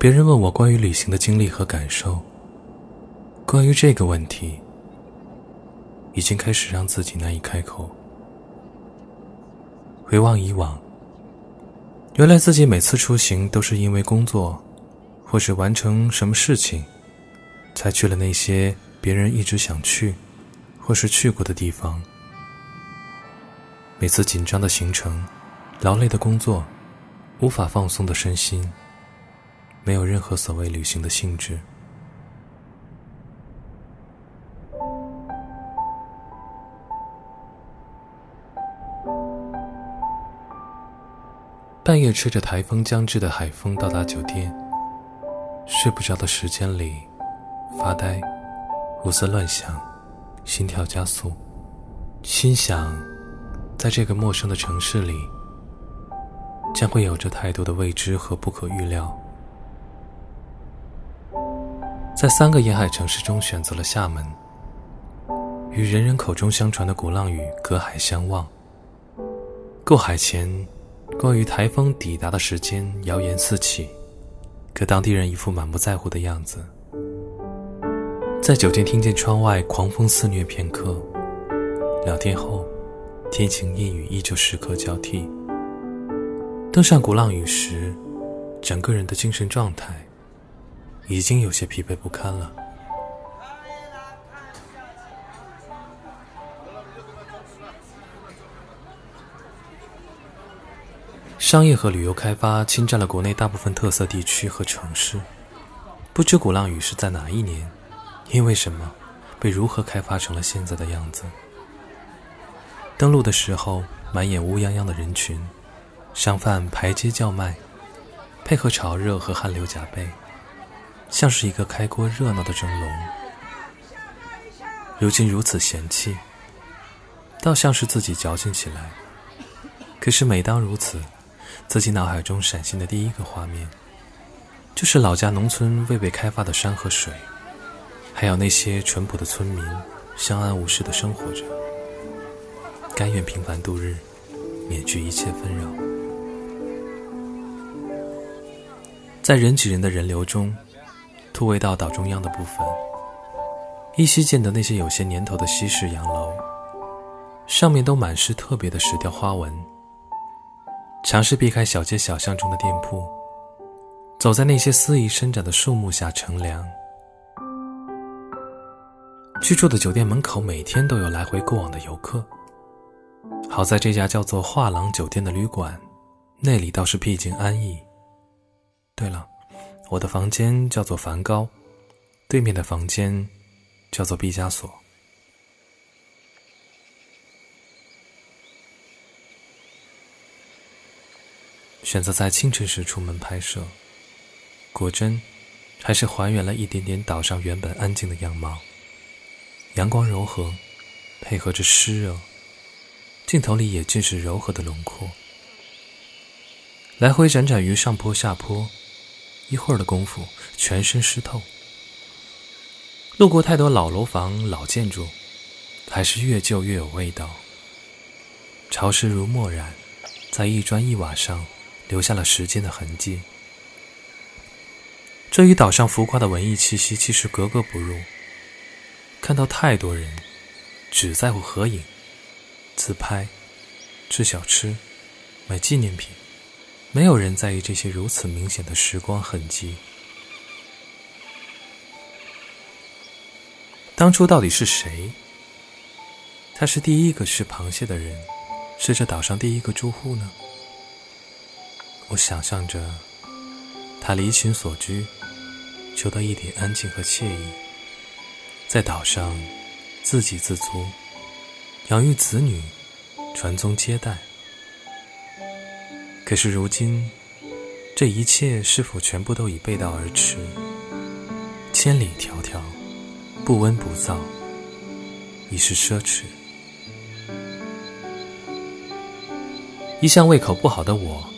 别人问我关于旅行的经历和感受，关于这个问题，已经开始让自己难以开口。回望以往，原来自己每次出行都是因为工作，或是完成什么事情，才去了那些别人一直想去，或是去过的地方。每次紧张的行程，劳累的工作，无法放松的身心，没有任何所谓旅行的性质。半夜吹着台风将至的海风到达酒店，睡不着的时间里，发呆，胡思乱想，心跳加速，心想，在这个陌生的城市里，将会有着太多的未知和不可预料。在三个沿海城市中选择了厦门，与人人口中相传的鼓浪屿隔海相望。过海前。关于台风抵达的时间，谣言四起，可当地人一副满不在乎的样子。在酒店听见窗外狂风肆虐片刻，两天后，天晴阴雨依旧时刻交替。登上鼓浪屿时，整个人的精神状态已经有些疲惫不堪了。商业和旅游开发侵占了国内大部分特色地区和城市。不知鼓浪屿是在哪一年，因为什么，被如何开发成了现在的样子？登陆的时候，满眼乌泱泱的人群，商贩排街叫卖，配合潮热和汗流浃背，像是一个开锅热闹的蒸笼。如今如此嫌弃，倒像是自己矫情起来。可是每当如此。自己脑海中闪现的第一个画面，就是老家农村未被开发的山和水，还有那些淳朴的村民相安无事的生活着，甘愿平凡度日，免去一切纷扰。在人挤人的人流中，突围到岛中央的部分，依稀见得那些有些年头的西式洋楼，上面都满是特别的石雕花纹。尝试避开小街小巷中的店铺，走在那些肆意伸展的树木下乘凉。居住的酒店门口每天都有来回过往的游客。好在这家叫做画廊酒店的旅馆，那里倒是僻静安逸。对了，我的房间叫做梵高，对面的房间叫做毕加索。选择在清晨时出门拍摄，果真，还是还原了一点点岛上原本安静的样貌。阳光柔和，配合着湿热，镜头里也尽是柔和的轮廓。来回辗转于上坡下坡，一会儿的功夫，全身湿透。路过太多老楼房、老建筑，还是越旧越有味道。潮湿如墨染，在一砖一瓦上。留下了时间的痕迹，这与岛上浮夸的文艺气息其实格格不入。看到太多人只在乎合影、自拍、吃小吃、买纪念品，没有人在意这些如此明显的时光痕迹。当初到底是谁？他是第一个吃螃蟹的人，是这岛上第一个住户呢？我想象着，他离群所居，求得一点安静和惬意，在岛上自给自足，养育子女，传宗接代。可是如今，这一切是否全部都已背道而驰？千里迢迢，不温不燥，已是奢侈。一向胃口不好的我。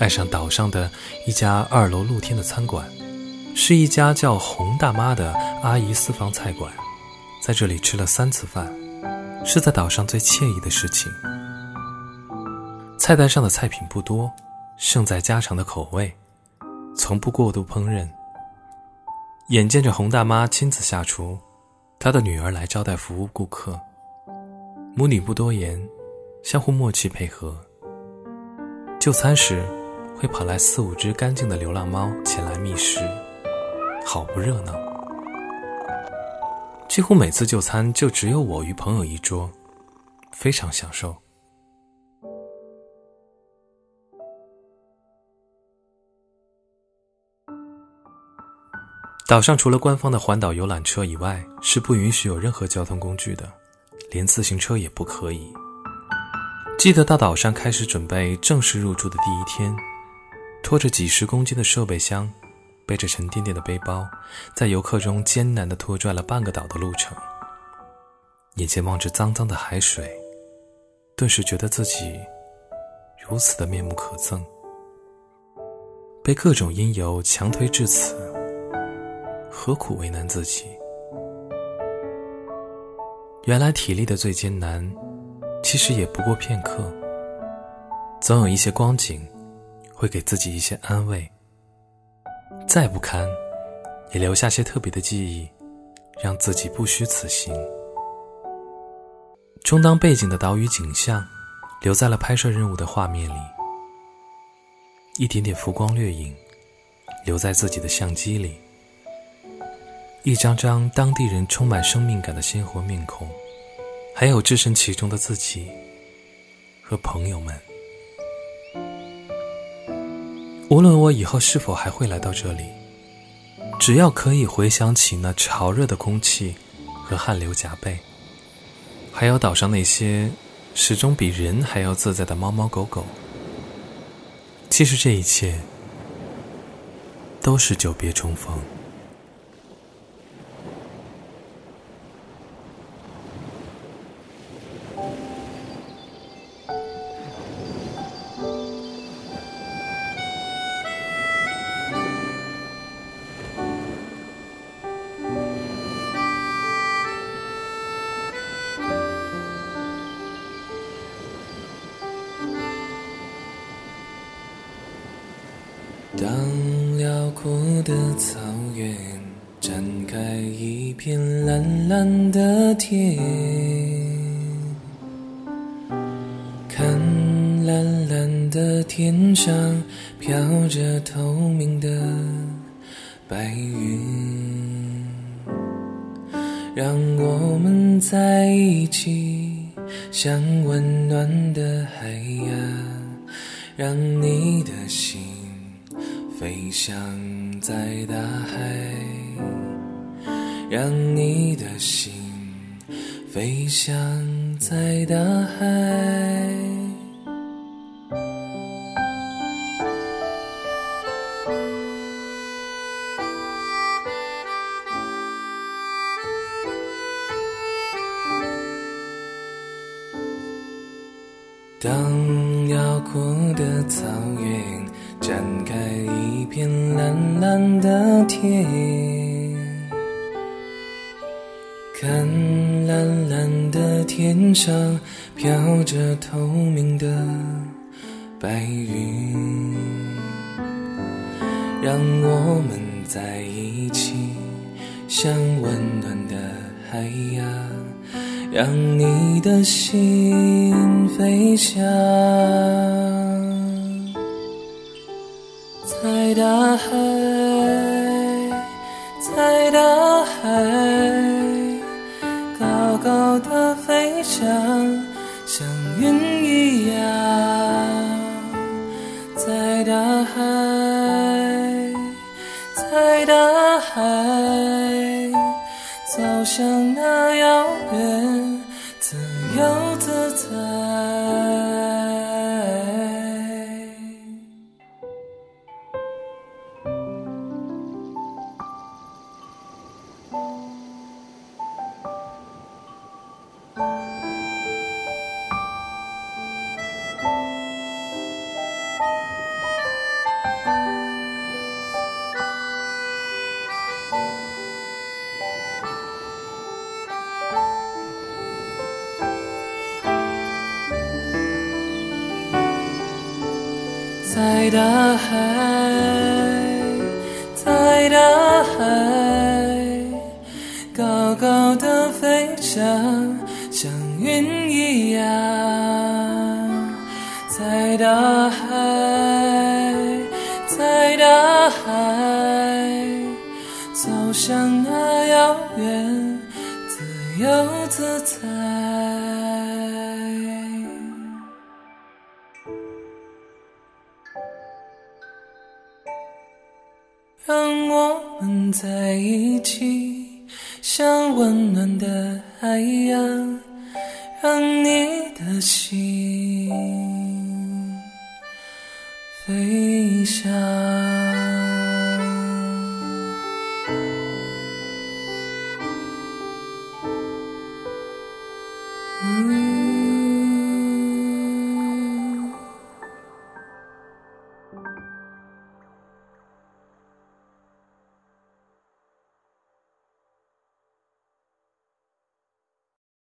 爱上岛上的一家二楼露天的餐馆，是一家叫洪大妈的阿姨私房菜馆。在这里吃了三次饭，是在岛上最惬意的事情。菜单上的菜品不多，胜在家常的口味。从不过度烹饪。眼见着洪大妈亲自下厨，她的女儿来招待服务顾客，母女不多言，相互默契配合。就餐时，会跑来四五只干净的流浪猫前来觅食，好不热闹。几乎每次就餐就只有我与朋友一桌，非常享受。岛上除了官方的环岛游览车以外，是不允许有任何交通工具的，连自行车也不可以。记得到岛上开始准备正式入住的第一天，拖着几十公斤的设备箱，背着沉甸甸的背包，在游客中艰难地拖拽了半个岛的路程。眼前望着脏脏的海水，顿时觉得自己如此的面目可憎，被各种因由强推至此。何苦为难自己？原来体力的最艰难，其实也不过片刻。总有一些光景，会给自己一些安慰。再不堪，也留下些特别的记忆，让自己不虚此行。充当背景的岛屿景象，留在了拍摄任务的画面里。一点点浮光掠影，留在自己的相机里。一张张当地人充满生命感的鲜活面孔，还有置身其中的自己和朋友们。无论我以后是否还会来到这里，只要可以回想起那潮热的空气和汗流浃背，还有岛上那些始终比人还要自在的猫猫狗狗，其实这一切都是久别重逢。当辽阔的草原展开一片蓝蓝的天，看蓝蓝的天上飘着透明的白云，让我们在一起，像温暖的海洋，让你的心。飞翔在大海，让你的心飞翔在大海。当辽阔的草原。展开一片蓝蓝的天，看蓝蓝的天上飘着透明的白云，让我们在一起，像温暖的海洋，让你的心飞翔。大海，在大海，高高的飞翔，像云一样。在大海，在大海，走向那遥远，自由自在。在大海，在大海，高高的飞翔，像云一样。在大海，在大海，走向那遥远，自由自在。让我们在一起。像温暖的海洋，让你的心飞翔。